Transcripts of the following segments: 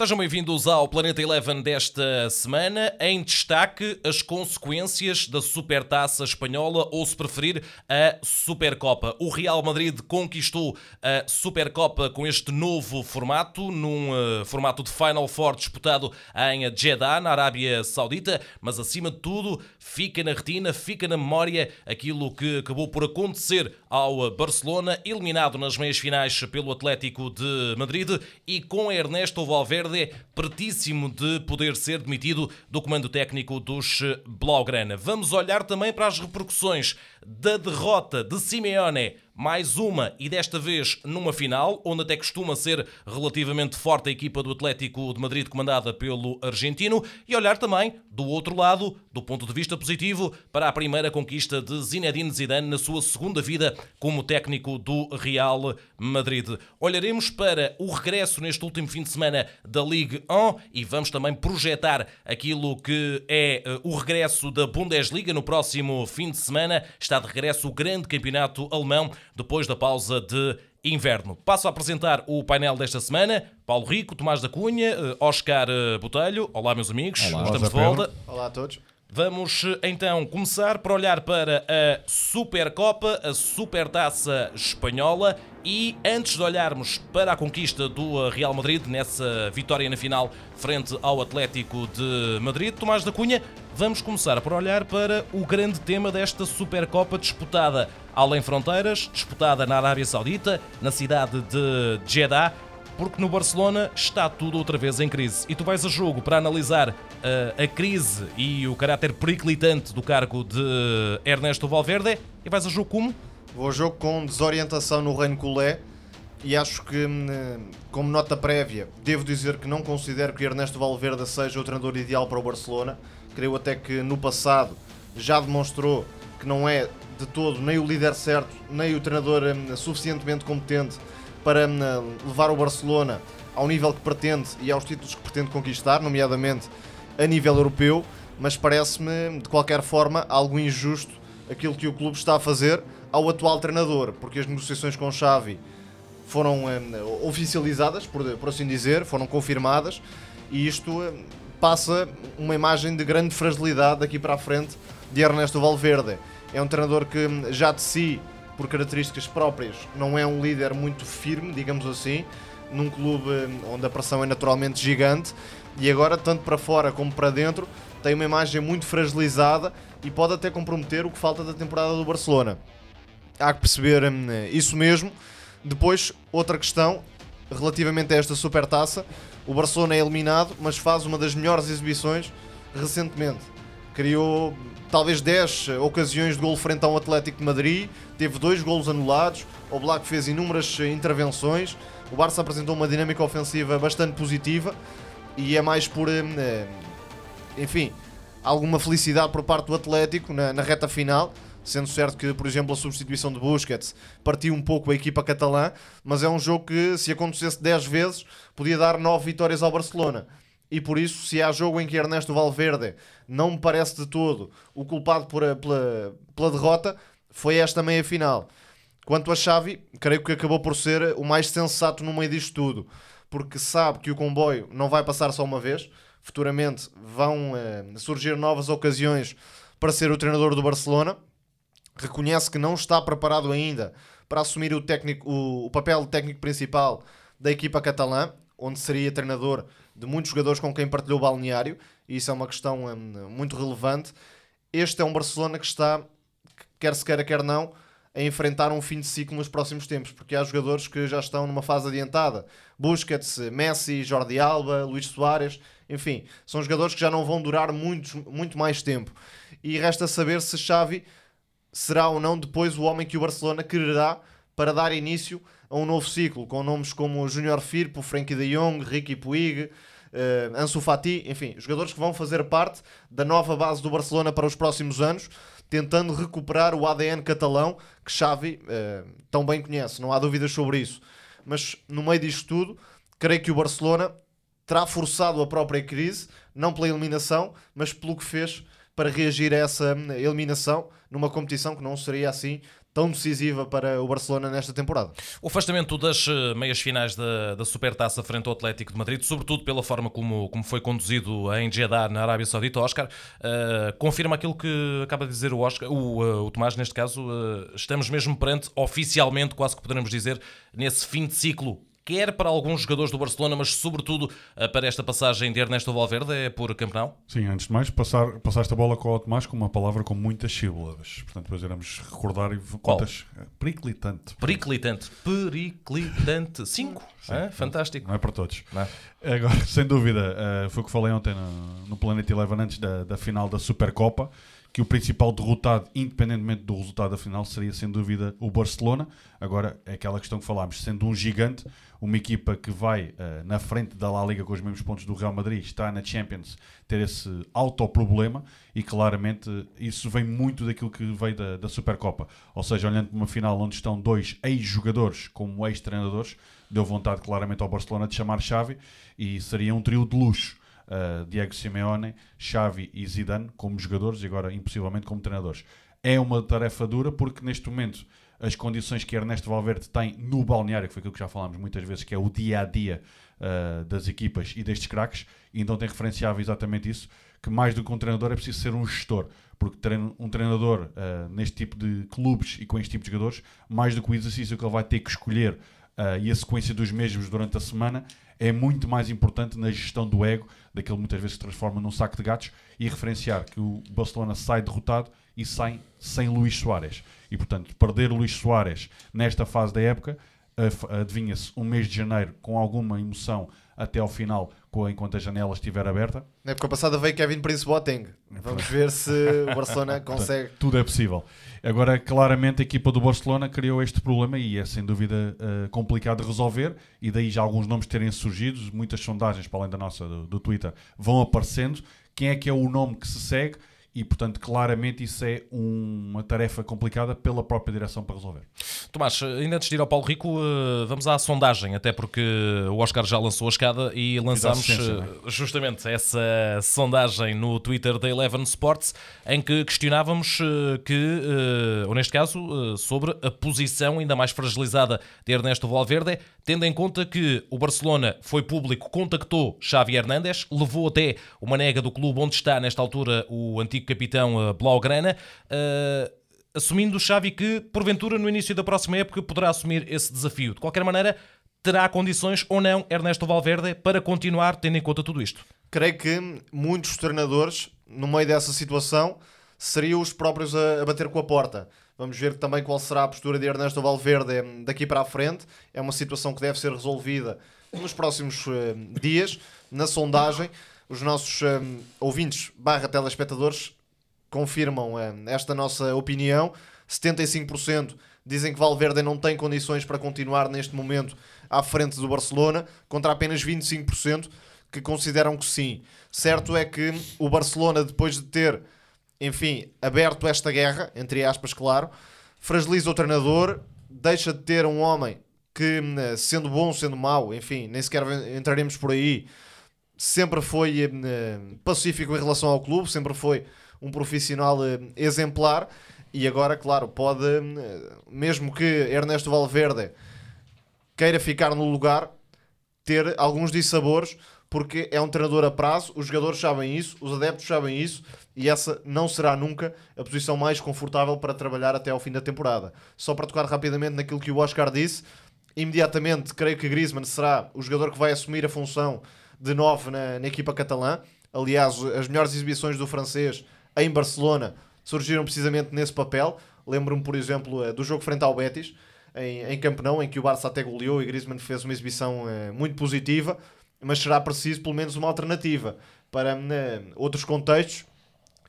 Sejam bem-vindos ao Planeta Eleven desta semana. Em destaque, as consequências da Supertaça Espanhola, ou se preferir, a Supercopa. O Real Madrid conquistou a Supercopa com este novo formato, num uh, formato de Final Four disputado em Jeddah, na Arábia Saudita, mas acima de tudo, fica na retina, fica na memória aquilo que acabou por acontecer ao Barcelona, eliminado nas meias finais pelo Atlético de Madrid e com Ernesto Valverde Valverde pertíssimo de poder ser demitido do comando técnico dos Blaugrana. Vamos olhar também para as repercussões da derrota de Simeone mais uma e desta vez numa final, onde até costuma ser relativamente forte a equipa do Atlético de Madrid comandada pelo argentino, e olhar também do outro lado, do ponto de vista positivo, para a primeira conquista de Zinedine Zidane na sua segunda vida como técnico do Real Madrid. Olharemos para o regresso neste último fim de semana da Ligue 1 e vamos também projetar aquilo que é eh, o regresso da Bundesliga no próximo fim de semana. Está de regresso o grande campeonato alemão depois da pausa de inverno. Passo a apresentar o painel desta semana. Paulo Rico, Tomás da Cunha, eh, Oscar eh, Botelho. Olá, meus amigos. Olá. Estamos Olá, de volta. Olá a todos. Vamos então começar por olhar para a Supercopa, a Supertaça Espanhola. E antes de olharmos para a conquista do Real Madrid nessa vitória na final frente ao Atlético de Madrid, Tomás da Cunha, vamos começar por olhar para o grande tema desta Supercopa disputada além fronteiras, disputada na Arábia Saudita, na cidade de Jeddah porque no Barcelona está tudo outra vez em crise. E tu vais a jogo para analisar uh, a crise e o caráter periclitante do cargo de Ernesto Valverde e vais a jogo como? Vou a jogo com desorientação no Reino Colé e acho que, hum, como nota prévia, devo dizer que não considero que Ernesto Valverde seja o treinador ideal para o Barcelona. Creio até que no passado já demonstrou que não é de todo nem o líder certo, nem o treinador hum, suficientemente competente para hum, levar o Barcelona ao nível que pretende e aos títulos que pretende conquistar, nomeadamente a nível europeu, mas parece-me de qualquer forma algo injusto aquilo que o clube está a fazer ao atual treinador, porque as negociações com Xavi foram hum, oficializadas, por, por assim dizer, foram confirmadas e isto hum, passa uma imagem de grande fragilidade daqui para a frente de Ernesto Valverde. É um treinador que já de si por características próprias, não é um líder muito firme, digamos assim, num clube onde a pressão é naturalmente gigante e agora, tanto para fora como para dentro, tem uma imagem muito fragilizada e pode até comprometer o que falta da temporada do Barcelona. Há que perceber hum, isso mesmo. Depois, outra questão relativamente a esta supertaça: o Barcelona é eliminado, mas faz uma das melhores exibições recentemente. Criou talvez 10 ocasiões de gol frente a um Atlético de Madrid, teve dois golos anulados, o Black fez inúmeras intervenções, o Barça apresentou uma dinâmica ofensiva bastante positiva. E é mais por, eh, enfim, alguma felicidade por parte do Atlético na, na reta final, sendo certo que, por exemplo, a substituição de Busquets partiu um pouco a equipa catalã, mas é um jogo que, se acontecesse 10 vezes, podia dar 9 vitórias ao Barcelona e por isso, se há jogo em que Ernesto Valverde não me parece de todo o culpado por a, pela, pela derrota, foi esta meia final. Quanto a Xavi, creio que acabou por ser o mais sensato no meio disto tudo, porque sabe que o comboio não vai passar só uma vez, futuramente vão eh, surgir novas ocasiões para ser o treinador do Barcelona. Reconhece que não está preparado ainda para assumir o, técnico, o, o papel técnico principal da equipa catalã, onde seria treinador de muitos jogadores com quem partilhou o balneário, e isso é uma questão hum, muito relevante. Este é um Barcelona que está, quer se queira, quer não, a enfrentar um fim de ciclo nos próximos tempos, porque há jogadores que já estão numa fase adiantada. Busquets, Messi, Jordi Alba, Luís Soares, enfim, são jogadores que já não vão durar muito, muito mais tempo. E resta saber se Xavi será ou não depois o homem que o Barcelona quererá para dar início a um novo ciclo, com nomes como Junior Firpo, Frankie de Jong, Ricky Puig, uh, Ansu Fati, enfim, jogadores que vão fazer parte da nova base do Barcelona para os próximos anos, tentando recuperar o ADN catalão que Xavi uh, tão bem conhece, não há dúvidas sobre isso. Mas no meio disto tudo, creio que o Barcelona terá forçado a própria crise, não pela eliminação, mas pelo que fez para reagir a essa eliminação numa competição que não seria assim tão decisiva para o Barcelona nesta temporada. O afastamento das eh, meias finais da, da Supertaça frente ao Atlético de Madrid, sobretudo pela forma como, como foi conduzido em Jeddah, na Arábia Saudita, Oscar, uh, confirma aquilo que acaba de dizer o, Oscar, o, uh, o Tomás, neste caso, uh, estamos mesmo perante, oficialmente, quase que poderemos dizer, nesse fim de ciclo quer para alguns jogadores do Barcelona, mas sobretudo eh, para esta passagem de Ernesto Valverde, é por campeão? Sim, antes de mais, passar, passar esta bola com o Tomás com uma palavra com muitas sílabas. Portanto, depois iremos recordar e quantas. Eh, periclitante. Periclitante. Periclitante. Cinco. Sim, é? Fantástico. Não é para todos. Não. Agora, sem dúvida, uh, foi o que falei ontem no, no Planet Eleven antes da, da final da Supercopa que o principal derrotado, independentemente do resultado da final, seria sem dúvida o Barcelona. Agora, é aquela questão que falámos, sendo um gigante, uma equipa que vai uh, na frente da La Liga com os mesmos pontos do Real Madrid, está na Champions, ter esse autoproblema e claramente isso vem muito daquilo que veio da, da Supercopa. Ou seja, olhando para uma final onde estão dois ex-jogadores como ex-treinadores, deu vontade claramente ao Barcelona de chamar Xavi e seria um trio de luxo uh, Diego Simeone, Xavi e Zidane como jogadores e agora impossivelmente como treinadores. É uma tarefa dura porque neste momento as condições que Ernesto Valverde tem no balneário, que foi aquilo que já falámos muitas vezes, que é o dia a dia uh, das equipas e destes craques, e então tem referenciava exatamente isso, que mais do que um treinador é preciso ser um gestor, porque um treinador uh, neste tipo de clubes e com este tipo de jogadores, mais do que o exercício que ele vai ter que escolher uh, e a sequência dos mesmos durante a semana, é muito mais importante na gestão do ego, daquele muitas vezes se transforma num saco de gatos, e referenciar que o Barcelona sai derrotado e sai sem Luís Soares. E portanto, perder o Luís Soares nesta fase da época, adivinha-se um mês de janeiro com alguma emoção até ao final, enquanto a janela estiver aberta. Na época passada veio Kevin Prince Boateng. Vamos ver se o Barcelona consegue. Portanto, tudo é possível. Agora, claramente, a equipa do Barcelona criou este problema e é sem dúvida uh, complicado de resolver. E daí já alguns nomes terem surgido, muitas sondagens, para além da nossa do, do Twitter, vão aparecendo. Quem é que é o nome que se segue? E, portanto, claramente isso é uma tarefa complicada pela própria direção para resolver. Tomás, ainda antes de ir ao Paulo Rico, eh, vamos à sondagem, até porque o Oscar já lançou a escada e lançámos é? Eh, justamente essa sondagem no Twitter da Eleven Sports, em que questionávamos eh, que, ou neste caso, sobre a posição ainda mais fragilizada de Ernesto Valverde, tendo em conta que o Barcelona foi público, contactou Xavi Hernández, levou até uma nega do clube onde está nesta altura o antigo capitão uh, Blaugrana, uh, assumindo o Xavi que, porventura, no início da próxima época poderá assumir esse desafio. De qualquer maneira, terá condições ou não Ernesto Valverde para continuar tendo em conta tudo isto? Creio que muitos treinadores, no meio dessa situação, seriam os próprios a, bater com a porta. Vamos ver também qual será a postura de Ernesto Valverde daqui para a frente. É uma situação que deve ser resolvida nos próximos dias, na sondagem. Os nossos um, ouvintes barra telespectadores confirmam um, esta nossa opinião. 75% dizem que Valverde não tem condições para continuar neste momento à frente do Barcelona, contra apenas 25% que consideram que sim. Certo é que o Barcelona, depois de ter enfim, aberto esta guerra, entre aspas, claro, fragiliza o treinador, deixa de ter um homem que, hum, sendo bom, sendo mau, enfim, nem sequer entraremos por aí, sempre foi hum, pacífico em relação ao clube, sempre foi um profissional hum, exemplar. E agora, claro, pode, mesmo que Ernesto Valverde queira ficar no lugar, ter alguns dissabores, porque é um treinador a prazo, os jogadores sabem isso, os adeptos sabem isso, e essa não será nunca a posição mais confortável para trabalhar até ao fim da temporada. Só para tocar rapidamente naquilo que o Oscar disse, imediatamente creio que Griezmann será o jogador que vai assumir a função de 9 na, na equipa catalã. Aliás, as melhores exibições do francês em Barcelona surgiram precisamente nesse papel. Lembro-me, por exemplo, eh, do jogo frente ao Betis, em, em em que o Barça até goleou e Griezmann fez uma exibição eh, muito positiva mas será preciso pelo menos uma alternativa para né, outros contextos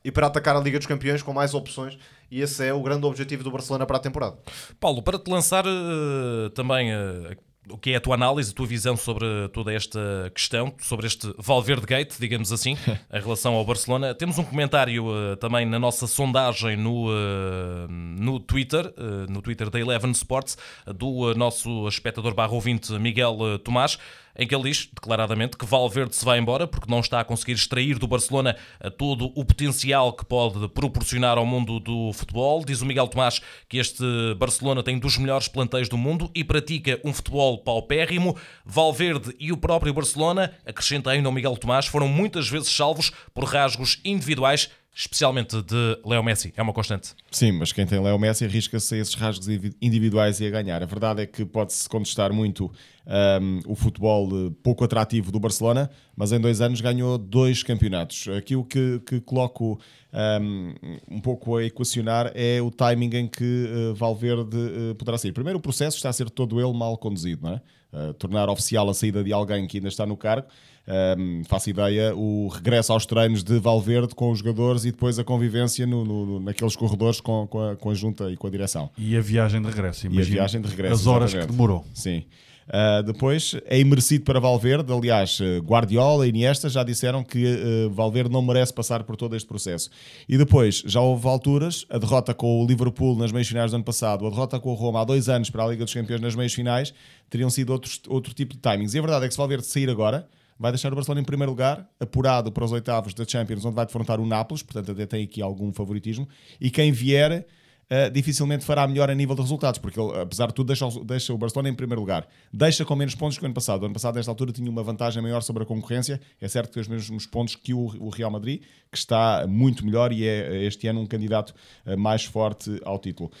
e para atacar a Liga dos Campeões com mais opções. E esse é o grande objetivo do Barcelona para a temporada. Paulo, para te lançar uh, também uh, o que é a tua análise, a tua visão sobre toda esta questão, sobre este Valverde Gate, digamos assim, em relação ao Barcelona. Temos um comentário uh, também na nossa sondagem no, uh, no Twitter, uh, no Twitter da Eleven Sports, do nosso espectador barra ouvinte Miguel Tomás. Em que ele diz, declaradamente, que Valverde se vai embora porque não está a conseguir extrair do Barcelona eh, todo o potencial que pode proporcionar ao mundo do futebol. Diz o Miguel Tomás que este Barcelona tem dos melhores plantéis do mundo e pratica um futebol paupérrimo. Valverde e o próprio Barcelona, acrescenta ainda o Miguel Tomás, foram muitas vezes salvos por rasgos individuais especialmente de Leo Messi, é uma constante. Sim, mas quem tem Leo Messi arrisca-se a esses rasgos individuais e a ganhar. A verdade é que pode-se contestar muito um, o futebol eh, pouco atrativo do Barcelona, mas em dois anos ganhou dois campeonatos. Aqui o que, que coloco um, um pouco a equacionar é o timing em que uh, Valverde uh, poderá sair. Primeiro, o processo está a ser todo ele mal conduzido, não é? Uh, tornar oficial a saída de alguém que ainda está no cargo um, faço ideia, o regresso aos treinos de Valverde com os jogadores e depois a convivência no, no, naqueles corredores com, com, a, com a junta e com a direção. E a viagem de regresso, E a viagem de regresso. As horas exatamente. que demorou. Sim. Uh, depois é imerecido para Valverde. Aliás, Guardiola e Iniesta já disseram que uh, Valverde não merece passar por todo este processo. E depois, já houve alturas, a derrota com o Liverpool nas meias finais do ano passado, a derrota com o Roma há dois anos para a Liga dos Campeões nas meias finais, teriam sido outros, outro tipo de timings. E a verdade é que se Valverde sair agora, vai deixar o Barcelona em primeiro lugar, apurado para os oitavos da Champions, onde vai defrontar o Nápoles, portanto até tem aqui algum favoritismo, e quem vier uh, dificilmente fará melhor a nível de resultados, porque ele, apesar de tudo, deixa, deixa, o Barcelona em primeiro lugar. Deixa com menos pontos que o ano passado. O ano passado, nesta altura, tinha uma vantagem maior sobre a concorrência. É certo que tem os mesmos pontos que o, o Real Madrid, que está muito melhor e é este ano um candidato uh, mais forte ao título.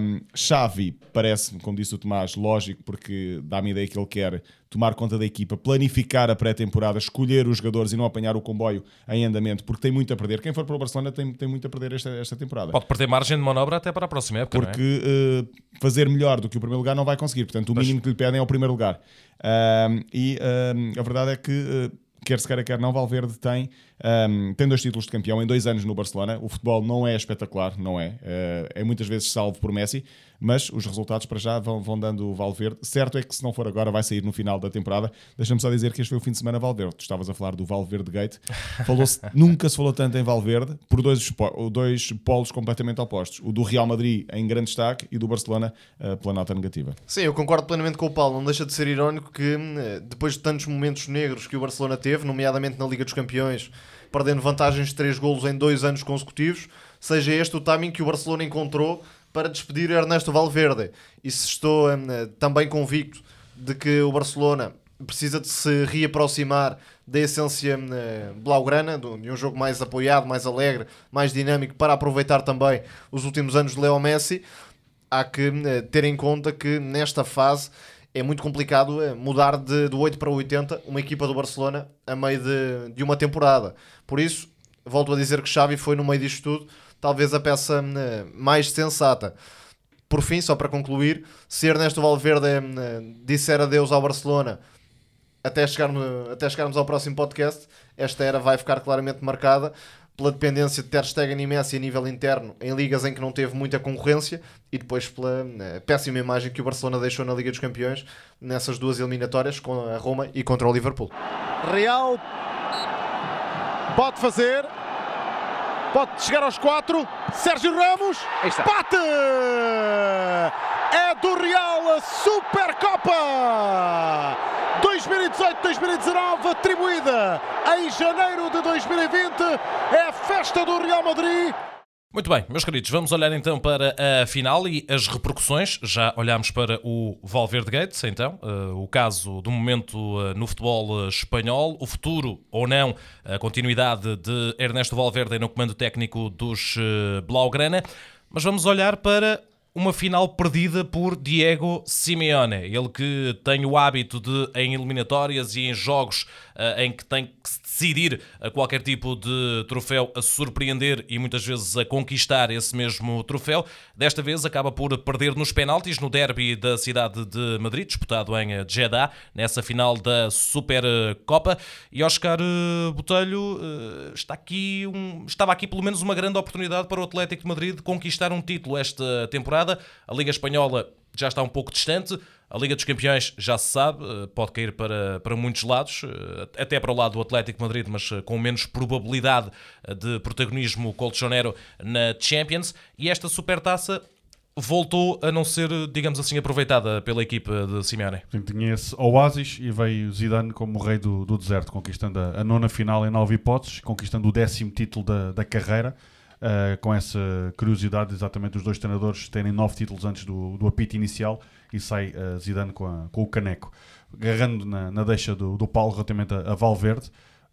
Um, Xavi parece-me, como disse o Tomás, lógico, porque dá-me a ideia que ele quer tomar conta da equipa, planificar a pré-temporada, escolher os jogadores e não apanhar o comboio em andamento, porque tem muito a perder. Quem for para o Barcelona tem, tem muito a perder esta, esta temporada. Pode perder margem de manobra até para a próxima época. É? Porque é? uh, fazer melhor do que o primeiro lugar não vai conseguir. Portanto, o pois. mínimo que lhe pedem é o primeiro lugar. Uh, e uh, a verdade é que, eh, quer se queira, quer não, Valverde tem um, tem dois títulos de campeão em dois anos no Barcelona. O futebol não é espetacular, não é. Uh, é muitas vezes salvo por Messi, mas os resultados para já vão, vão dando o Valverde. Certo é que se não for agora, vai sair no final da temporada. Deixa-me só dizer que este foi o fim de semana Valverde. Tu estavas a falar do Valverde Gate. Falou-se, nunca se falou tanto em Valverde por dois, dois polos completamente opostos. O do Real Madrid em grande destaque e do Barcelona uh, pela nota negativa. Sim, eu concordo plenamente com o Paulo. Não deixa de ser irónico que eh, depois de tantos momentos negros que o Barcelona teve, nomeadamente na Liga dos Campeões, perdendo vantagens de 3 golos em dois anos consecutivos, seja este o timing que o Barcelona encontrou para despedir Ernesto Valverde. E se estou hum, também convicto de que o Barcelona precisa de se reaproximar da essência hum, blaugrana, de um jogo mais apoiado, mais alegre, mais dinâmico, para aproveitar também os últimos anos de Leo Messi, há que hum, ter em conta que nesta fase é muito complicado é, mudar de, de 8 para 80 uma equipa do Barcelona a meio de, de uma temporada. Por isso, volto a dizer que Xavi foi no meio disto tudo, talvez a peça né, mais sensata. Por fim, só para concluir, se Ernesto Valverde né, disser adeus ao Barcelona até chegarmos, até chegarmos ao próximo podcast, esta era vai ficar claramente marcada pela dependência de Ter Stegen e Messi a nível interno em ligas em que não teve muita concorrência e depois pela né, péssima imagem que o Barcelona deixou na Liga dos Campeões nessas duas eliminatórias com a Roma e contra o Liverpool. Real pode fazer, pode chegar aos quatro. Sérgio Ramos, bate! É do Real a Supercopa! 2018-2019, atribuída em janeiro de 2020, é a festa do Real Madrid. Muito bem, meus queridos, vamos olhar então para a final e as repercussões. Já olhámos para o Valverde Gates, então, uh, o caso do momento uh, no futebol uh, espanhol, o futuro ou não, a continuidade de Ernesto Valverde no comando técnico dos Blaugrana. Mas vamos olhar para uma final perdida por Diego Simeone. Ele que tem o hábito de, em eliminatórias e em jogos em que tem que se decidir a qualquer tipo de troféu, a surpreender e muitas vezes a conquistar esse mesmo troféu. Desta vez acaba por perder nos penaltis no derby da cidade de Madrid, disputado em Jeddah, nessa final da Supercopa. E Oscar eh, Botelho uh, está aqui um, estava aqui pelo menos uma grande oportunidade para o Atlético de Madrid conquistar um título esta temporada. A Liga Espanhola já está um pouco distante. A Liga dos Campeões já se sabe, eh, pode cair para, para muitos lados, eh, até para o lado do Atlético Madrid, mas eh, com menos probabilidade de protagonismo colchonero na Champions. E esta supertaça voltou a não ser, digamos assim, aproveitada pela equipa de Simeone. Portanto, tinha esse oásis e veio Zidane como o rei do, do deserto, conquistando a, a nona final em nove hipóteses, conquistando o décimo título da, da carreira, uh, com essa curiosidade exatamente dos dois treinadores terem nove títulos antes do, do apito inicial e sai uh, Zidane com, a, com o caneco. Agarrando na, na deixa do, do Paulo relativamente a, a Valverde,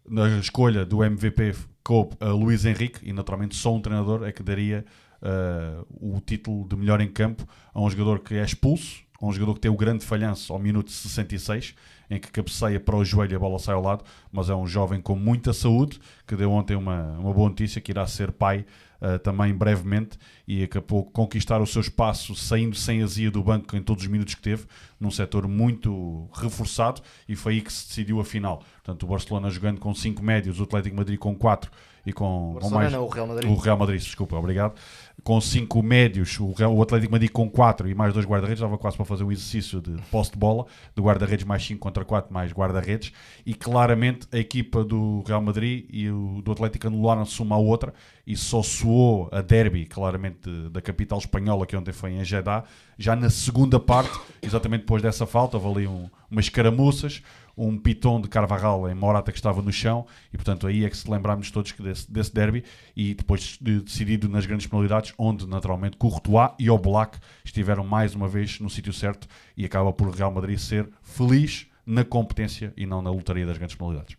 na escolha do MVP coube a Luís Henrique e naturalmente só um treinador é que daria uh, o título de melhor em campo a um jogador que é expulso, a um jogador que tem o grande falhanço ao minuto 66, em que cabeceia para o joelho e a bola sai ao lado, mas é um jovem com muita saúde, que deu ontem uma, uma boa notícia, que irá ser pai uh, também brevemente, e acabou de conquistar o seu espaço saindo sem azia do banco em todos os minutos que teve, num setor muito reforçado, e foi aí que se decidiu a final. Portanto, o Barcelona jogando com 5 médios, o Atlético Madrid com 4 e com, com mais... Não, o Real Madrid. O Real Madrid, desculpa, obrigado com cinco médios, o, o Atlético Madrid com quatro e mais dois guarda-redes, estava quase para fazer um exercício de posse de bola, de guarda-redes mais 5 contra 4 mais guarda-redes, e claramente a equipa do Real Madrid e o do Atlético anularam-se uma à outra, e só soou a derby, claramente, da capital espanhola, que ontem foi em Jeddah, já na segunda parte, exatamente depois dessa falta, houve ali um, umas caramuças, um pitão de Carvajal em Morata que estava no chão e portanto aí é que se lembrarmos todos desse, desse derby e depois de, decidido nas grandes penalidades onde naturalmente Courtois e Oblak estiveram mais uma vez no sítio certo e acaba por Real Madrid ser feliz na competência e não na lotaria das grandes penalidades.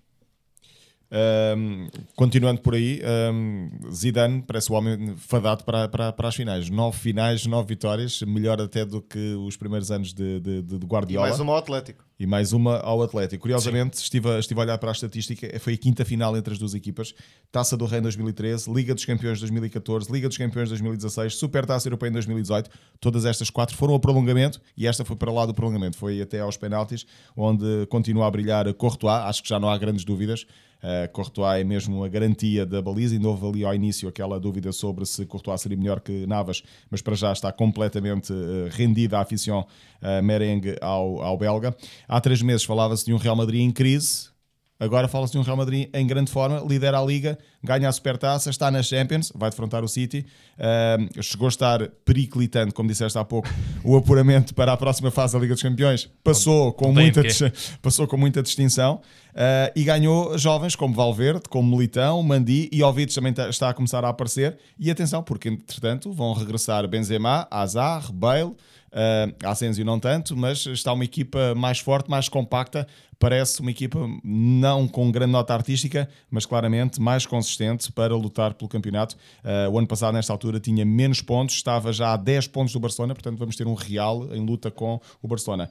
Um, continuando por aí, um, Zidane parece o homem fadado para, para, para as finais. Nove finais, nove vitórias, melhor até do que os primeiros anos de, de, de Guardiola. E mais uma ao Atlético. E mais uma ao Atlético. Curiosamente, estive, estive a olhar para a estatística, foi a quinta final entre as duas equipas. Taça do Rei em 2013, Liga dos Campeões 2014, Liga dos Campeões 2016, Super Taça Europeia em 2018. Todas estas quatro foram ao prolongamento e esta foi para lá do prolongamento. Foi até aos penaltis, onde continua a brilhar Courtois. Acho que já não há grandes dúvidas. Uh, Courtois é mesmo a garantia da baliza. Ainda houve ali ao início aquela dúvida sobre se Courtois seria melhor que Navas, mas para já está completamente uh, rendida a aficião uh, merengue ao, ao belga. Há três meses falava-se de um Real Madrid em crise. Agora fala-se de um Real Madrid em grande forma, lidera a Liga, ganha a Supertaça, está na Champions, vai defrontar o City. Uh, chegou a estar periclitando, como disseste há pouco, o apuramento para a próxima fase da Liga dos Campeões. Passou com, muita, passou com muita distinção uh, e ganhou jovens como Valverde, como Militão, Mandi e Ovides também está a começar a aparecer. E atenção, porque entretanto vão regressar Benzema, Azar, Bale. Uh, Asensio não tanto, mas está uma equipa mais forte, mais compacta. Parece uma equipa não com grande nota artística, mas claramente mais consistente para lutar pelo campeonato. Uh, o ano passado, nesta altura, tinha menos pontos, estava já a 10 pontos do Barcelona, portanto, vamos ter um Real em luta com o Barcelona.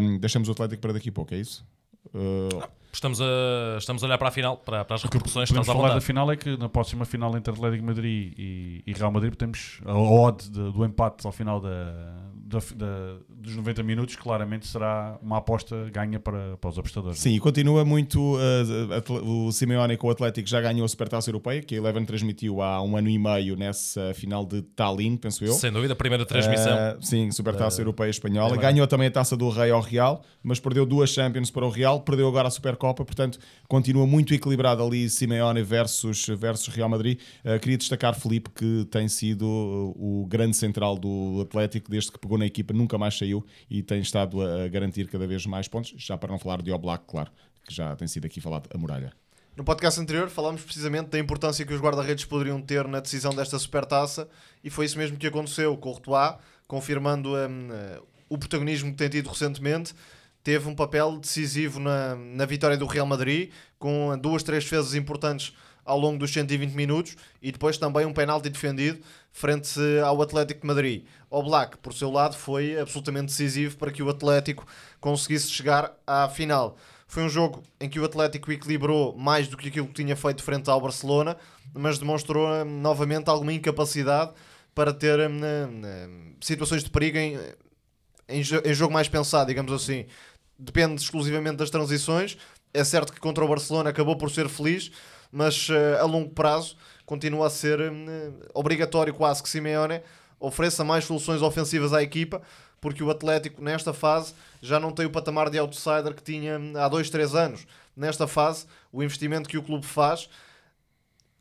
Um, deixamos o Atlético para daqui a pouco, é isso? Uh... Estamos a, estamos a olhar para a final, para, para as repercussões. Que podemos falar da final é que na próxima final entre Atlético Madrid e, e Real Madrid temos a odd de, do empate ao final da, da, da, dos 90 minutos, claramente será uma aposta ganha para, para os apostadores. Sim, e continua muito. Uh, o Simeone com o Atlético já ganhou a Supertaça Europeia, que a Eleven transmitiu há um ano e meio nessa final de Tallinn, penso eu. Sem dúvida, a primeira transmissão. Uh, sim, Supertaça Europeia Espanhola. Ganhou também a Taça do Rei ao Real, mas perdeu duas Champions para o Real, perdeu agora a Supercopa, portanto continua muito equilibrado ali Simeone versus, versus Real Madrid. Uh, queria destacar Felipe, que tem sido o grande central do Atlético desde que pegou na equipa, nunca mais saiu e tem estado a garantir cada vez mais pontos, já para não falar de Oblak, claro, que já tem sido aqui falado a muralha. No podcast anterior falámos precisamente da importância que os guarda-redes poderiam ter na decisão desta supertaça e foi isso mesmo que aconteceu. Courtois, confirmando um, o protagonismo que tem tido recentemente, teve um papel decisivo na, na vitória do Real Madrid, com duas, três defesas importantes ao longo dos 120 minutos e depois também um penalti defendido frente ao Atlético de Madrid. O Black, por seu lado, foi absolutamente decisivo para que o Atlético conseguisse chegar à final. Foi um jogo em que o Atlético equilibrou mais do que aquilo que tinha feito frente ao Barcelona, mas demonstrou hum, novamente alguma incapacidade para ter hum, hum, situações de perigo em, em, em jogo mais pensado, digamos assim. Depende exclusivamente das transições. É certo que contra o Barcelona acabou por ser feliz, mas uh, a longo prazo continua a ser uh, obrigatório quase que Simeone ofereça mais soluções ofensivas à equipa, porque o Atlético nesta fase já não tem o patamar de outsider que tinha hum, há 2, 3 anos. Nesta fase, o investimento que o clube faz,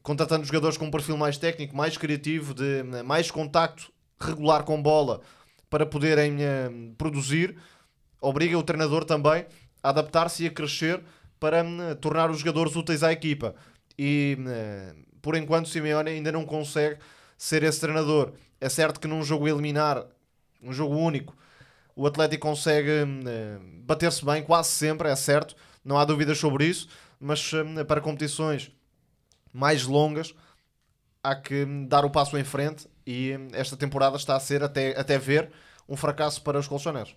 contratando jogadores com um perfil mais técnico, mais criativo, de hum, mais contacto regular com bola para poderem eh, produzir, obriga o treinador também a adaptar-se e a crescer para hum, tornar os jogadores úteis à equipa. E eh, por enquanto Simeone ainda não consegue ser esse treinador. É certo que num jogo eliminar, um jogo único, o Atlético consegue eh, bater-se bem quase sempre, é certo, não há dúvidas sobre isso, mas eh, para competições mais longas há que hum, dar o passo em frente e hum, esta temporada está a ser até, até ver um fracasso para os colchoneros.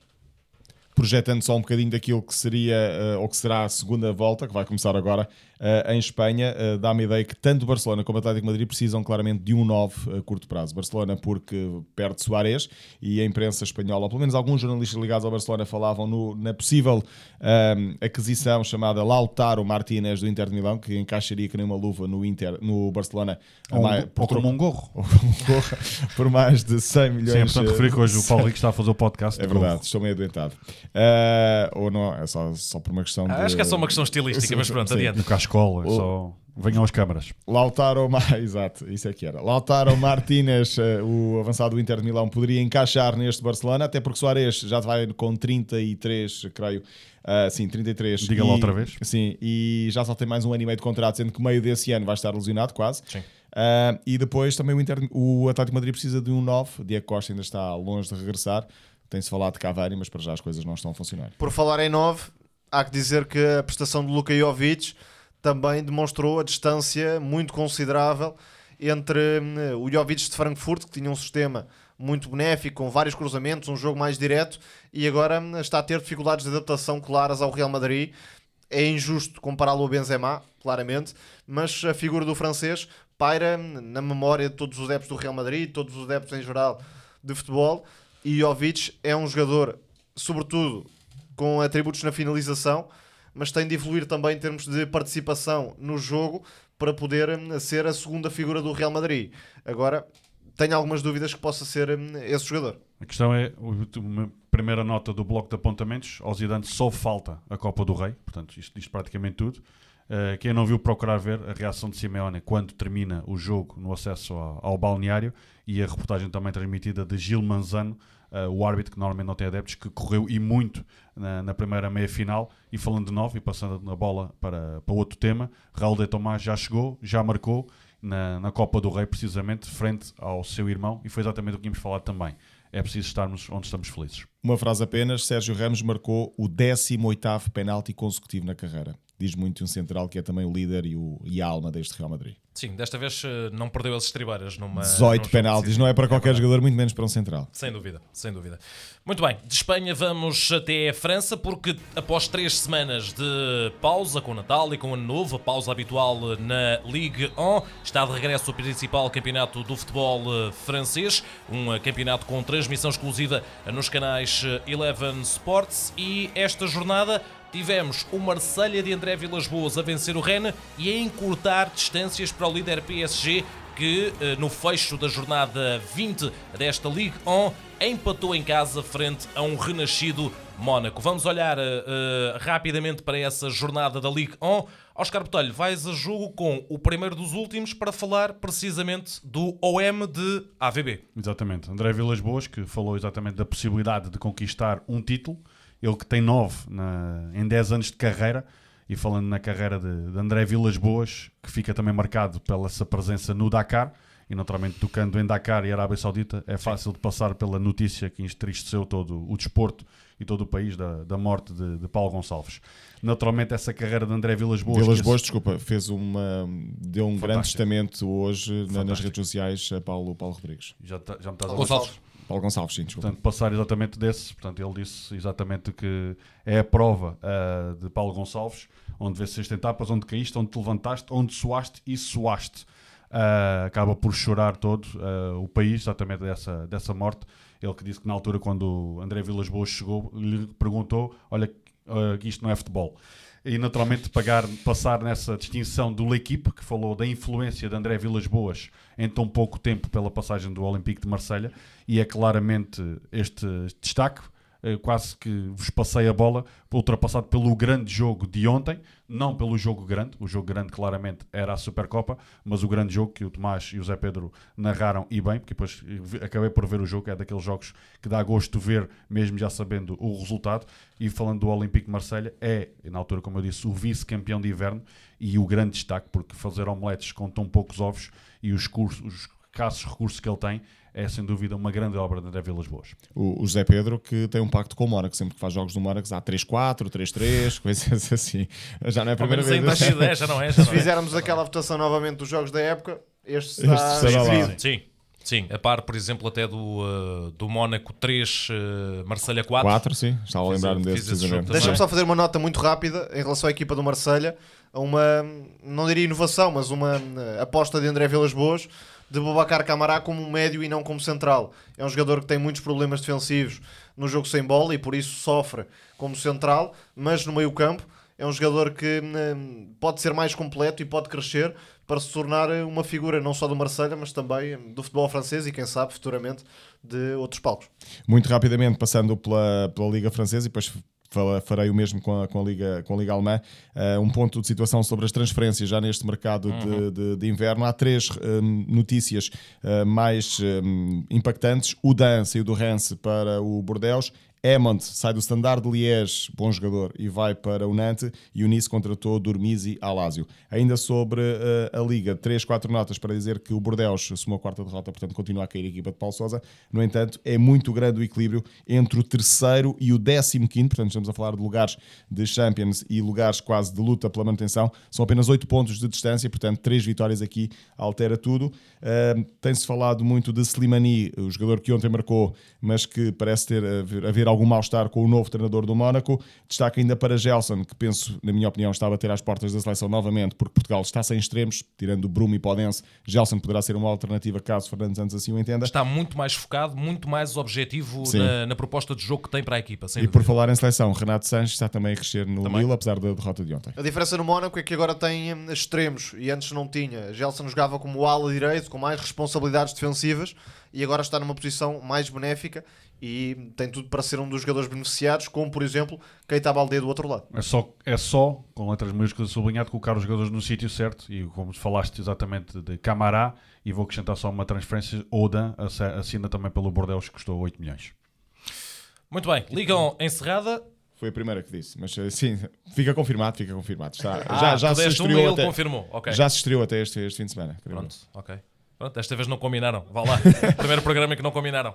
projetando só um bocadinho daquilo que seria ou que será a segunda volta, que vai começar agora eh, em Espanha, eh, dá-me a ideia que tanto o Barcelona como o Atlético de Madrid precisam claramente de um 9 a curto prazo. Barcelona porque perde Soares e a imprensa espanhola, ou pelo menos alguns jornalistas ligados ao Barcelona falavam no- na possível ehm, aquisição chamada Lautaro Martínez do Inter de Milão, que encaixaria que nem uma luva no, Inter, no Barcelona Ou, mais- um, ou como um gorro. por mais de 100 milhões Sim, é importante eh, referir que hoje o Paulo Rico está a fazer o podcast. é de verdade, estou meio adoentado. Ah, ou não, é só, só por uma questão de. Ah, Acho que é só uma questão estilística, mas pronto, Sim. adiante. No cascola, é só... venham as câmaras. Lautaro, exato, isso é que era. Lautaro Martínez, eh, o avançado do Inter de Milão, poderia encaixar neste Barcelona, até porque Soares já vai com 33, creio. Ah, sim, 33. Diga lá outra vez. Sim, e já só tem mais um ano e meio de contrato, sendo que meio desse ano vai estar lesionado, quase. Sim. Ah, e depois também o, Inter, o Atlético de Madrid precisa de um 9. Diego Costa ainda está longe de regressar. Tem-se falado de Cavani, mas para já as coisas não estão a funcionar. Por falar em 9, há que dizer que a prestação de Luka Jovic também demonstrou a distância muito considerável entre hum, o Jovic de Frankfurt, que tinha um sistema muito benéfico, com vários cruzamentos, um jogo mais direto, e agora hum, está a ter dificuldades de adaptação claras ao Real Madrid. É injusto compará-lo ao Benzema, claramente, mas a figura do francês paira hum, na memória de todos os adeptos do Real Madrid, todos os adeptos em geral de futebol, e Jovic é um jogador, sobretudo, com atributos na finalização, mas tem de evoluir também em termos de participação no jogo para poder hum, ser a segunda figura do Real Madrid. Agora, tenho algumas dúvidas que possa ser hum, esse jogador. A questão é, uma primeira nota do bloco de apontamentos, ao Zidane só falta a Copa do Rei, portanto isto diz praticamente tudo. Uh, quem não viu procurar ver a reação de Simeone quando termina o jogo no acesso ao, ao balneário e a reportagem também transmitida de Gil Manzano, uh, o árbitro que normalmente não tem adeptos, que correu e muito na, na primeira meia-final. E falando de novo e passando a bola para, para outro tema, Raul de Tomás já chegou, já marcou na, na Copa do Rei, precisamente frente ao seu irmão, e foi exatamente o que tínhamos falado também. É preciso estarmos onde estamos felizes. Uma frase apenas: Sérgio Ramos marcou o 18 penalti consecutivo na carreira. Diz muito um central que é também o líder e, o, e a alma deste Real Madrid. Sim, desta vez eh, não perdeu as estribeiras numa. num 18 jogo penaltis, não é para qualquer verdade. jogador, muito menos para um central. Sem dúvida, sem dúvida. Muito bem, de Espanha vamos até a França, porque após três semanas de pausa com o Natal e com o Ano Novo, a pausa habitual na Ligue 1, está de regresso o principal campeonato do futebol eh, francês, um eh, campeonato com transmissão exclusiva nos canais Eleven Sports e esta jornada tivemos o Marselha de André Vilas Boas a vencer o Rennes e a encurtar distâncias para o líder PSG que eh, no fecho da jornada 20 desta Ligue 1 empatou em casa frente a um renascido Mónaco. Vamos olhar eh, rapidamente para essa jornada da Ligue 1. Oscar Botelho, vais a jogo com o primeiro dos últimos para falar precisamente do OM de AVB. Exatamente. André Vilas Boas, que falou exatamente da possibilidade de conquistar um título. Ele que tem nove na- em 10 anos de carreira. E falando na carreira de, de André Vilas Boas, que fica também marcado pela sua presença no Dakar. E naturalmente, tocando em Dakar e Arábia Saudita, é fácil de passar pela notícia que entristeceu todo o desporto e todo o país da, da morte de, de Paulo Gonçalves. Naturalmente, essa carreira de André Vilas Boas. Vilas Boas, desculpa, fez uma. deu um grande Fantástico. testamento hoje na- nas Fantástico. redes sociais a Paulo, Paulo Rodrigues. Já, tá- já me estás a Gonçalves. Paulo Gonçalves, sim, desculpa. Portanto, passar exatamente desse. Portanto, ele disse exatamente que é a prova ah, de Paulo Gonçalves, onde vê seis etapas, onde caíste, onde te levantaste, onde suaste e suaste. Ah, acaba por chorar todo ah, o país, exatamente dessa, dessa morte. Ele que disse que na altura, quando André Vilas Boas chegou, lhe perguntou: Olha, que isto não é futebol. E naturalmente pagar, passar nessa distinção do L'Equipe, que falou da influência de André Vilas Boas em tão pouco tempo pela passagem do Olympique de Marselha, e é claramente este destaque quase que vos passei a bola, ultrapassado pelo grande jogo de ontem, não pelo jogo grande, o jogo grande claramente era a Supercopa, mas o grande jogo que o Tomás e o Zé Pedro narraram e bem, porque depois vi- acabei por ver o jogo, é daqueles jogos que dá gosto ver, mesmo já sabendo o resultado, e falando do Olympique de Marselha, é, na altura como eu disse, o vice-campeão de inverno e o grande destaque, porque fazer omeletes com tão poucos ovos e os, cursos, os escassos recursos que ele tem, é sem dúvida uma grande obra de André Vilas Boas. O, o José Pedro que tem um pacto com o Mónaco, sempre que faz jogos no Mónaco, há 3-4, 3-3, coisas assim. Já não é a primeira vez. ainda é, já não é, já Se não é. fizermos aquela votação novamente dos jogos da época, este Este será será lá. Sim, sim. A par, por exemplo, até do, uh, do Mónaco 3, uh, Marselha 4. 4, sim, estava a lembrar-me desse. Deixa-me só fazer uma nota muito rápida em relação à equipa do Marselha, a uma, não diria inovação, mas uma eh, aposta de André Vilas Boas de Bobacar Camará como médio e não como central. É um jogador que tem muitos problemas defensivos no jogo sem bola e por isso sofre como central, mas no meio campo é um jogador que hum, pode ser mais completo e pode crescer para se tornar eh, uma figura não só do Marselha, mas também hum, do futebol francês e quem sabe futuramente de outros palcos. Muito rapidamente, passando pela, pela Liga Francesa e depois farei o mesmo com a, com a, Liga, com a Liga Alemã. Uh, um ponto de situação sobre as transferências já neste mercado de, de, de inverno. Há três um, notícias uh, mais um, impactantes. O Dan saiu do Rennes para o Bordeaux. Emond sai do Standard de Liège, bom jogador, e vai para o Nantes. E o Nice contratou Dormizi a. Ainda sobre uh, a Liga, 3, 4 notas para dizer que o Bordeaux assumou a quarta derrota, portanto continua a cair a equipa de Paulo Sousa. No entanto, é muito grande o equilíbrio entre o terceiro e o décimo quinto, portanto estamos a falar de lugares de Champions e lugares quase de luta pela manutenção. São apenas 8 pontos de distância, portanto três vitórias aqui altera tudo. Uh, Tem-se falado muito de Slimani, o jogador que ontem marcou, mas que parece ter haver, haver algum mal-estar com o novo treinador do Mónaco. Destaque ainda para Gelson, que penso, na minha opinião, está a bater às portas da seleção novamente, porque Portugal está sem extremos, tirando o Brumo e Podense. Gelson poderá ser uma alternativa caso Fernando Santos assim o entenda. Está muito mais focado, muito mais objetivo na, na proposta de jogo que tem para a equipa. sem E por falar em seleção, Renato Sanches está também a crescer no Também. Lille, apesar da derrota de ontem. A diferença no Mónaco é que agora tem hum, extremos e antes não tinha. Gelson jogava como ala direito, com mais responsabilidades defensivas e agora está numa posição mais benéfica e tem tudo para ser um dos jogadores beneficiados, como por exemplo Keita Balde do outro lado. É só, é só, com letras maiúsculas sublinhado, colocar os jogadores no sítio certo e como falaste exatamente de Camará e vou acrescentar só uma transferência, Odan asse- assina também pelo Bordeaux que custou 8 milhões. Muito bem, ligam encerrada. Foi a primeira que disse, mas eh, sim, fica confirmado, fica confirmado. Está, Ah, já já se estreou ele até, confirmou. Ok. já se estreou até este, este fim de semana. Pronto, ok. Pronto, desta vez não combinaram. Vá lá. Primeiro programa que não combinaram.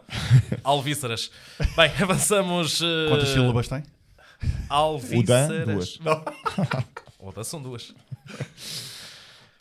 Alvíceras. Bem, avançamos. eh, Quantas sílabas tem? O Dan, Alvíceras. duas. O Dan são duas.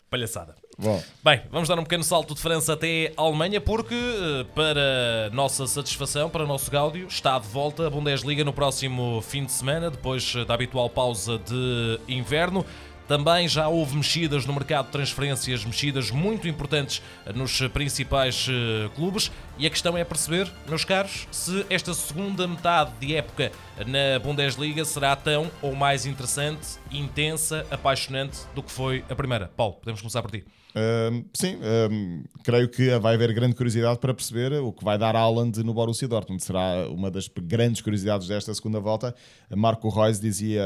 Palhaçada. Bom, Bem, vamos dar um pequeno salto de França até a Alemanha, porque, eh, para nossa satisfação, para o nosso gáudio, está de volta a Bundesliga no próximo fim de semana, depois da habitual pausa de inverno. Também já houve mexidas no mercado de transferências, mexidas muito importantes eh, nos principais eh, clubes. E a questão é perceber, meus caros, se esta segunda metade de época na Bundesliga será tão ou mais interessante, intensa, apaixonante do que foi a primeira. Paulo, podemos começar por ti. Sim, creio que vai haver grande curiosidade para perceber o que vai dar Haaland no Borussia Dortmund. Será uma das grandes curiosidades desta segunda volta. Marco Reus dizia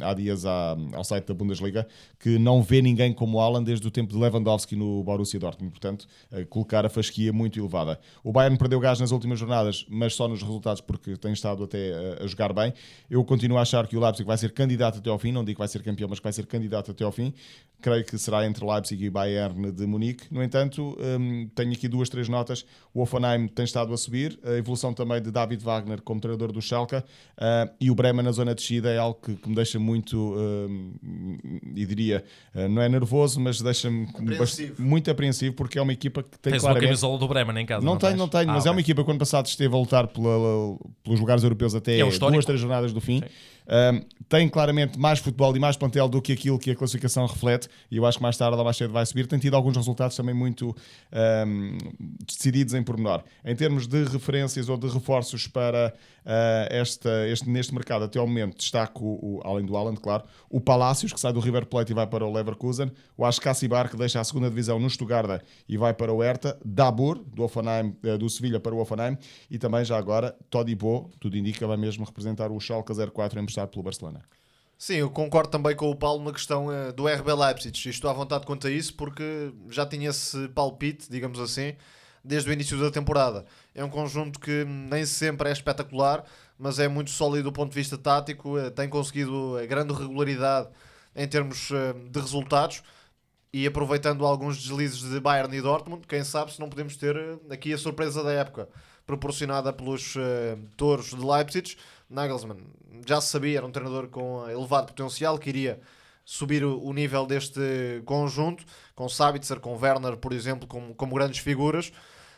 há dias à- ao site da Bundesliga que não vê ninguém como Haaland desde o tempo de Lewandowski no Borussia Dortmund. Portanto, colocar a fasquia muito elevada. O Bayern perdeu gás nas últimas jornadas, mas só nos resultados porque tem estado até a jogar bem. Eu continuo a achar que o Leipzig vai ser candidato até ao fim. Não digo que vai ser campeão, mas que vai ser candidato até ao fim. Creio que será entre Leipzig e Bayern de Munique. No entanto, hum, tenho aqui duas, três notas. O Offenheim tem estado a subir. A evolução também de David Wagner como treinador do Schalke. ah, e o Bremen na zona de descida é algo que, que me deixa muito, hum, e diria, ah, não é nervoso, mas deixa-me muito apreensivo porque é uma equipa que tem Tens uma claramente... camisola do Bremen em casa? Não, tenho, tens? não tenho, Ah, mas é ok. uma equipa que ano passado esteve a lutar pela- pelos lugares europeus até É um duas, três jornadas do fim. Um, tem claramente mais futebol e mais plantel do que aquilo que a classificação reflete, e eu acho que mais tarde ou mais cedo vai subir. Tem tido alguns resultados também muito um, decididos em pormenor. Em termos de referências ou de reforços para uh, esta, este, neste mercado, até ao momento, destaco, o, além do Haaland, claro, o Palácios, que sai do River Plate e vai para o Leverkusen, o Ascacibar, que deixa a segunda divisão no Stuttgart e vai para o Hertha, Dabur, do, Offenheim, uh, do Sevilha para o Offenheim, e também já agora Todibo, tudo indica, vai mesmo representar o Schalke 04 emprestado pelo Barcelona. Sim, eu concordo também com o Paulo na questão uh, do RB Leipzig. Estou à vontade quanto a isso porque já tinha esse palpite, digamos assim, desde o início da temporada. É um conjunto que nem sempre é espetacular, mas é muito sólido do ponto de vista tático, uh, tem conseguido a grande regularidade em termos uh, de resultados e aproveitando alguns deslizes de Bayern e Dortmund, quem sabe se não podemos ter aqui a surpresa da época proporcionada pelos touros de Leipzig Nagelsmann já se sabia, era um treinador com elevado potencial, que iria subir o nível deste conjunto, com Sabitzer, com Werner, por exemplo, como, como grandes figuras.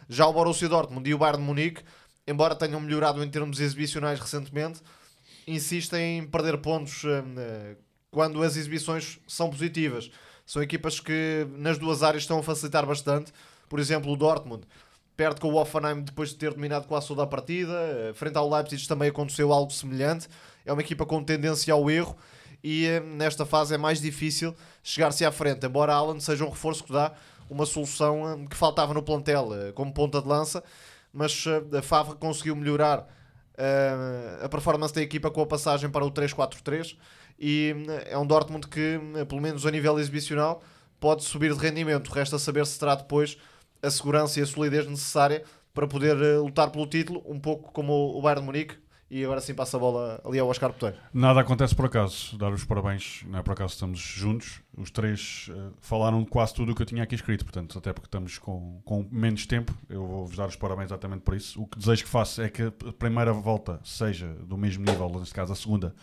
Já o Borussia Dortmund e o Bayern de Munique, embora tenham melhorado em termos exibicionais recentemente, insistem em perder pontos uh, quando as exibições são positivas. São equipas que nas duas áreas estão a facilitar bastante. Por exemplo, o Dortmund perde com o Offenheim depois de ter dominado quase toda a partida. Eh, frente ao Leipzig também aconteceu algo semelhante. É uma equipa com tendência ao erro e eh, nesta fase é mais difícil chegar-se à frente. Embora Alan seja um reforço que dá uma solução eh, que faltava no plantel como ponta de lança, mas a Favre conseguiu melhorar a performance da equipa com a passagem para o 3-4-3 e é um Dortmund que, pelo menos a nível exibicional, pode subir de rendimento. Resta saber se terá depois a segurança e a solidez necessária para poder lutar pelo título, um pouco como o Bayern de Munique. E agora sim passa a bola ali ao Oscar Poteiro. Nada acontece por acaso. Dar os parabéns, não é por acaso estamos juntos. Os três uh, falaram quase tudo o que eu tinha aqui escrito, portanto, até porque estamos com, com menos tempo, eu vou-vos dar os parabéns exatamente por isso. O que desejo que faça é que a primeira volta seja do mesmo nível, neste caso a segunda,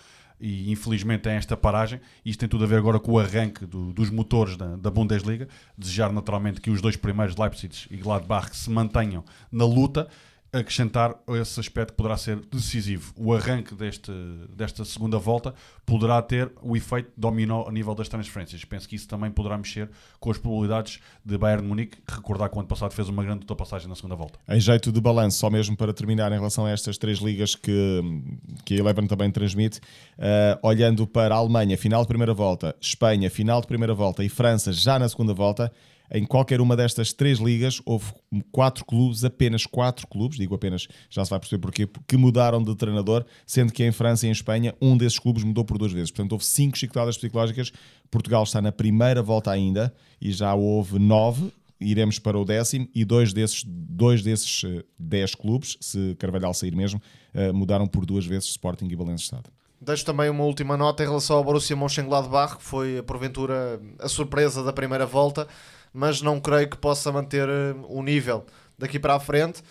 e infelizmente tem esta paragem. Isto tem tudo a ver agora com o arranque do, dos motores da, da, Bundesliga. Desejar naturalmente que os dois primeiros, Leipzig e Gladbach, se mantenham na luta acrescentar esse aspecto que poderá ser decisivo. O arranque deste, desta segunda volta poderá ter o efeito dominó a nível das transferências. Penso que isso também poderá mexer com as probabilidades de Bayern de Munique, recordar que o ano passado fez uma grande ultrapassagem na segunda volta. Em jeito de balanço, só mesmo para terminar em relação a estas três ligas que, que a Eleven também transmite, uh, olhando para a Alemanha, final de primeira volta, Espanha, final de primeira volta e França já na segunda volta, em qualquer uma destas três ligas houve quatro clubes, apenas quatro clubes, digo apenas, já se vai perceber porquê, que mudaram de treinador, sendo que em França e em Espanha um desses clubes mudou por duas vezes. Portanto, houve cinco chicotadas psicológicas. Portugal está na primeira volta ainda e já houve nove. Iremos para o décimo e dois desses, dois desses uh, dez clubes, se Carvalhal sair mesmo, uh, mudaram por duas vezes Sporting e Valência Estado. Deixo também uma última nota em relação ao Borussia Mönchengladbach, que foi porventura a surpresa da primeira volta mas não creio que possa manter eh, o nível daqui para a frente,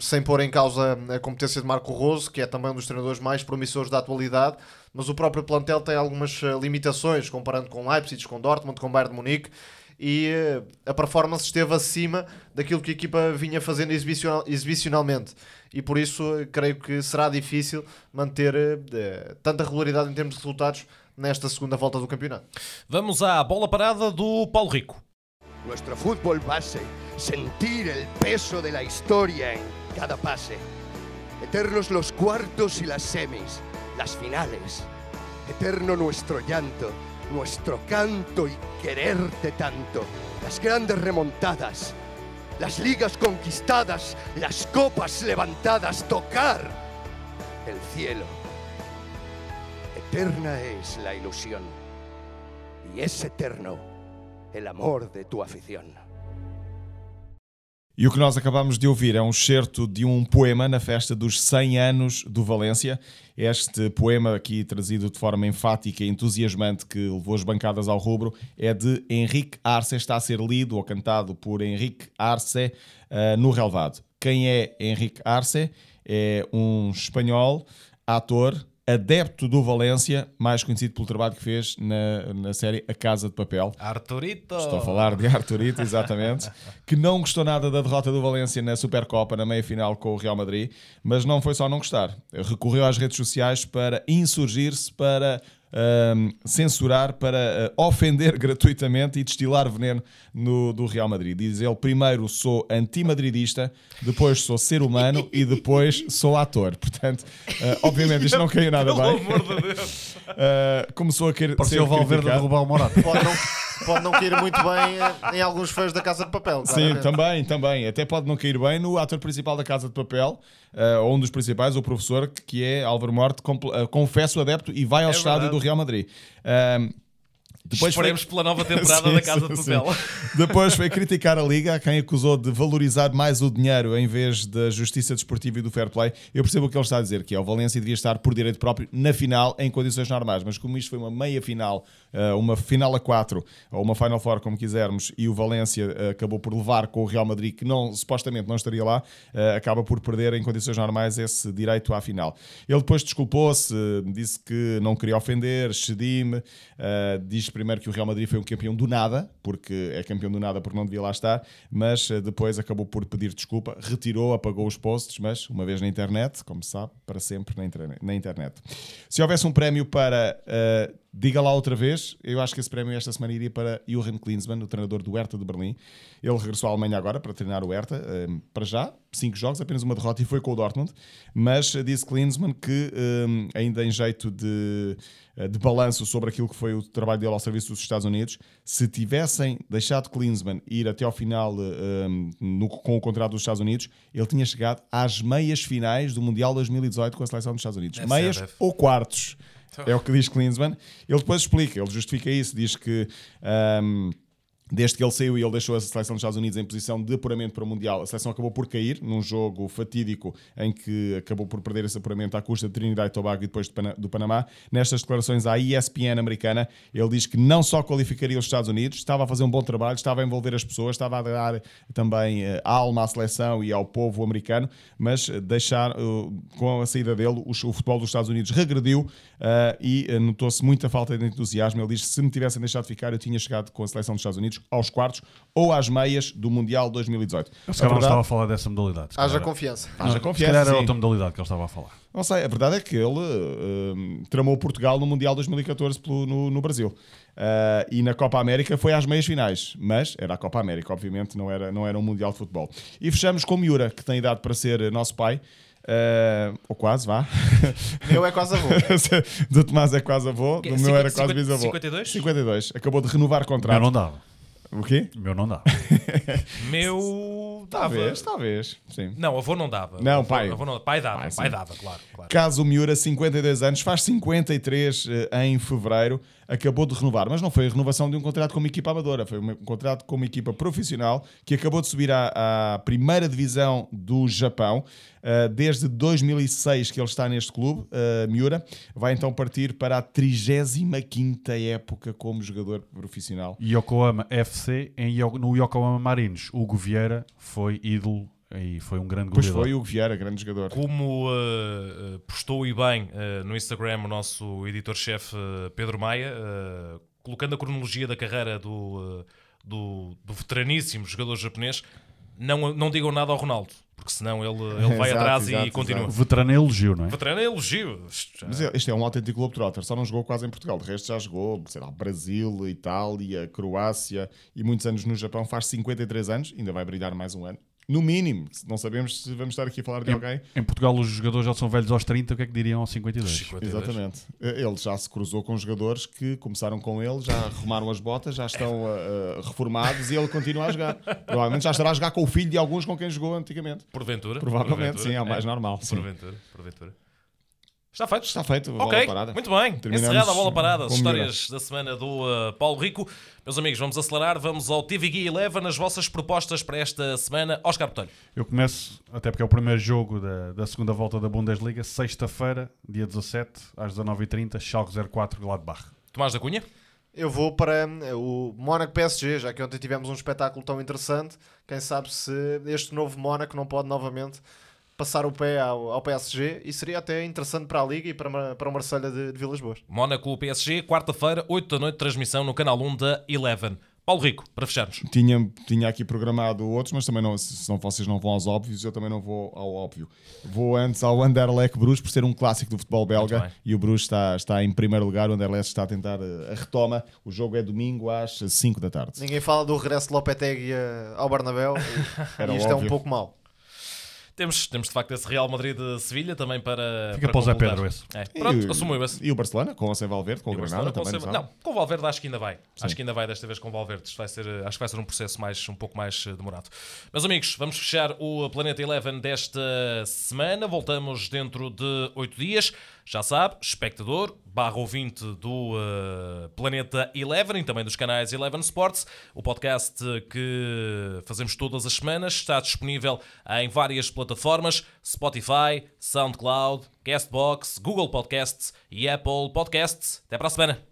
sem pôr em causa a competência de Marco Rose, que é também um dos treinadores mais promissores da atualidade, mas o próprio plantel tem algumas eh, limitações, comparando com Leipzig, com Dortmund, com Bayern de Munique, e eh, a performance esteve acima daquilo que a equipa vinha fazendo exibicional, exibicionalmente. E por isso creio que será difícil manter tanta regularidade em termos de resultados nesta segunda volta do campeonato. Vamos à bola parada do Paulo Rico. Nuestro fútbol base, sentir el peso de la historia en cada pase. Eternos los cuartos y las semis, las finales. Eterno nuestro llanto, nuestro canto y quererte tanto. Las grandes remontadas, las ligas conquistadas, las copas levantadas, tocar el cielo. Eterna es la ilusión y es eterno el amor de tu afición. E o que nós acabamos de ouvir é um excerto de um poema na festa dos 100 anos do Valência. Este poema, aqui trazido de forma enfática e entusiasmante, que levou as bancadas ao rubro, é de Henrique Arce. Está a ser lido ou cantado por Henrique Arce uh, no relevado. Quem é Henrique Arce? É um espanhol, ator, adepto do Valência, mais conhecido pelo trabalho que fez na, na série A Casa de Papel. Arturito! Estou a falar de Arturito, exatamente, que não gostou nada da derrota do Valência na Supercopa, na meia-final com o Real Madrid, mas não foi só não gostar. Recorreu às redes sociais para insurgir-se, para ahm, censurar, para ah, ofender gratuitamente e destilar veneno no, do Real Madrid. Diz ele, primeiro sou anti-madridista, depois sou ser humano e depois sou ator. Portanto, ah, obviamente isto não caiu nada Pelo bem. amor de Deus! Ah, começou a querer Pareceu o Valverde criticado. derrubar o Morata. Pode não, pode não cair muito bem eh, em alguns fãs da Casa de Papel. Sim, também, também. Até pode não cair bem no ator principal da Casa de Papel, eh, ou um dos principais, o professor, que- é Álvaro Morte, eh, confesso adepto e vai ao É estádio verdade. do Real Madrid. Ahm, depois foi- Esperemos pela nova temporada Sim, da Casa sim, de. Papel. Depois foi criticar a Liga, a quem acusou de valorizar mais o dinheiro em vez da justiça desportiva e do fair play. Eu percebo o que ele está a dizer, que é o Valência devia estar por direito próprio na final, em condições normais. Mas como isto foi uma meia final, eh, uma final a 4, ou uma Final Four, como quisermos, e o Valência eh, acabou por levar com o Real Madrid, que não, supostamente não estaria lá, eh, acaba por perder em condições normais esse direito à final. Ele depois desculpou-se, disse que não queria ofender, cedi-me, diz primeiro que o Real Madrid foi um campeão do nada, porque é campeão do nada porque não devia lá estar, mas eh, depois acabou por pedir desculpa, retirou, apagou os posts, mas uma vez na internet, como se sabe, para sempre na, internet-. Se houvesse um prémio para eh, diga lá outra vez, eu acho que esse prémio esta semana iria para Johan Klinsmann, o treinador do Hertha de Berlim. Ele regressou à Alemanha agora para treinar o Hertha, eh, para já, cinco jogos, apenas uma derrota e foi com o Dortmund, mas eh, disse Klinsmann que eh, ainda em jeito de, eh, de balanço sobre aquilo que foi o trabalho dele ao serviço dos Estados Unidos, se tivessem deixado Klinsmann ir até ao final eh, no- com o contrato dos Estados Unidos, ele tinha chegado às meias finais do Mundial 2018 com a seleção dos Estados Unidos. Deve meias ser, ou quartos. É o que diz Klinsmann. Ele depois explica, ele justifica isso, diz que ahm, desde que ele saiu e ele deixou a seleção dos Estados Unidos em posição de apuramento para o Mundial, a seleção acabou por cair num jogo fatídico em que acabou por perder esse apuramento à custa de Trinidad e Tobago e depois do Panamá. Nestas declarações à ESPN americana, ele diz que não só qualificaria os Estados Unidos, estava a fazer um bom trabalho, estava a envolver as pessoas, estava a dar também eh, alma à seleção e ao povo americano, mas eh, deixar, eh, com a saída dele, o, futebol dos Estados Unidos regrediu eh, e eh, notou-se muita falta de entusiasmo. Ele diz que se me tivessem deixado ficar, eu tinha chegado com a seleção dos Estados Unidos aos quartos ou às meias do Mundial 2018. Se A calhar não verdade- estava a falar dessa modalidade. Se Haja calhar- confiança. Haja Se confiança, calhar era sim. outra modalidade que ele estava a falar. Não sei, a verdade é que ele eh, tramou Portugal no Mundial 2014 pelo- no, no Brasil. Eh, e na Copa América foi às meias finais, mas era a Copa América, obviamente, não era, não era um Mundial de Futebol. E fechamos com Miura, que tem idade para ser nosso pai. Eh, ou quase, vá. Eu é quase avô. do Tomás é quase avô, do meu era quase 50, bisavô. 52? 52. Acabou de renovar O meu contrato. não dava. O quê? O meu não dava. Meu. dava. Talvez, talvez. Sim. Não, avô não dava. Não, Avô- pai. Avô não, pai dava, Pai, pai, dava, claro. claro. Caso Miura, 52 anos, faz 53 eh, em fevereiro, acabou de renovar, mas não foi a renovação de um contrato com uma equipa amadora, foi um contrato com uma equipa profissional que acabou de subir à, à primeira divisão do Japão. Eh, desde 2006 que ele está neste clube, eh, Miura, vai então partir para a 35 época como jogador profissional. Yokohama FC em no Yokohama Marinos. Hugo Vieira foi ídolo e foi um grande Pois goleador. foi o Vieira, grande jogador. Como uh, postou e bem uh, no Instagram o nosso editor-chefe Pedro Maia, uh, colocando a cronologia da carreira do, uh, do, do veteraníssimo jogador japonês, não, não digam nada ao Ronaldo, porque senão ele, ele vai Exato, atrás exato, e continua. exato. Veterano é elogio, não é? Veterano é elogio. Mas este é um autêntico Globetrotter, só não jogou quase em Portugal. De resto já jogou, sei lá, Brasil, Itália, Croácia e muitos anos no Japão. Faz 53 anos, ainda vai brilhar mais um ano. No mínimo, não sabemos se vamos estar aqui a falar de alguém. Em Portugal os jogadores já são velhos aos 30, o que é que diriam aos 52? 52. Exatamente. Ele já se cruzou com jogadores que começaram com ele, já arrumaram as botas, já estão ah, reformados e ele continua a jogar. Provavelmente já estará a jogar com o filho de alguns com quem jogou antigamente. Porventura. Provavelmente, porventura, sim, é o mais normal, sim. Porventura, porventura. Está feito? Está feito, bola Ok, parada. muito bem. Terminamos Encerrada a bola parada, as histórias da semana do uh, Paulo Rico. Meus amigos, vamos acelerar, vamos ao TV Guia Eleven, as vossas propostas para esta semana. Oscar Botelho. Eu começo, até porque é o primeiro jogo da, da segunda volta da Bundesliga, sexta-feira, dia 17, às 19h30, Schalke 04 Gladbach. Tomás da Cunha. Eu vou para hum, o Mónaco PSG, já que ontem tivemos um espetáculo tão interessante. Quem sabe se este novo Mónaco não pode novamente passar o pé ao, ao PSG e seria até interessante para a Liga e para, para o Marselha de, de Vilas Boas. Mónaco PSG, quarta-feira, 8 da noite, transmissão no canal 1 da Eleven. Paulo Rico, para fecharmos. Tinha, tinha aqui programado outros, mas também não, se não, vocês não vão aos óbvios, eu também não vou ao óbvio. Vou antes ao Anderlecht Bruges por ser um clássico do futebol belga e o Bruges está, está em primeiro lugar, o Anderlecht está a tentar eh, a retoma. O jogo é domingo às 5 da tarde. Ninguém fala do regresso de Lopetegui eh, ao Bernabéu e, e isto óbvio. é um pouco mal. Temos, temos de facto esse Real Madrid de Sevilha também para. Fica para, para o Zé Pedro esse. É. Pronto, assumiu esse. E o Barcelona, com o Sem Valverde, com o, o Granada com também. Sem... Não, com o Valverde acho que ainda vai. Sim. Acho que ainda vai desta vez com o Valverde. vai ser, acho que vai ser um processo mais, um pouco mais eh, demorado. Meus amigos, vamos fechar o Planeta Eleven desta semana. Voltamos dentro de oito dias. Já sabe, espectador, barra ouvinte do uh, Planeta Eleven e também dos canais Eleven Sports. O podcast que fazemos todas as semanas está disponível em várias plataformas: Spotify, SoundCloud, Castbox, Google Podcasts e Apple Podcasts. Até para a semana.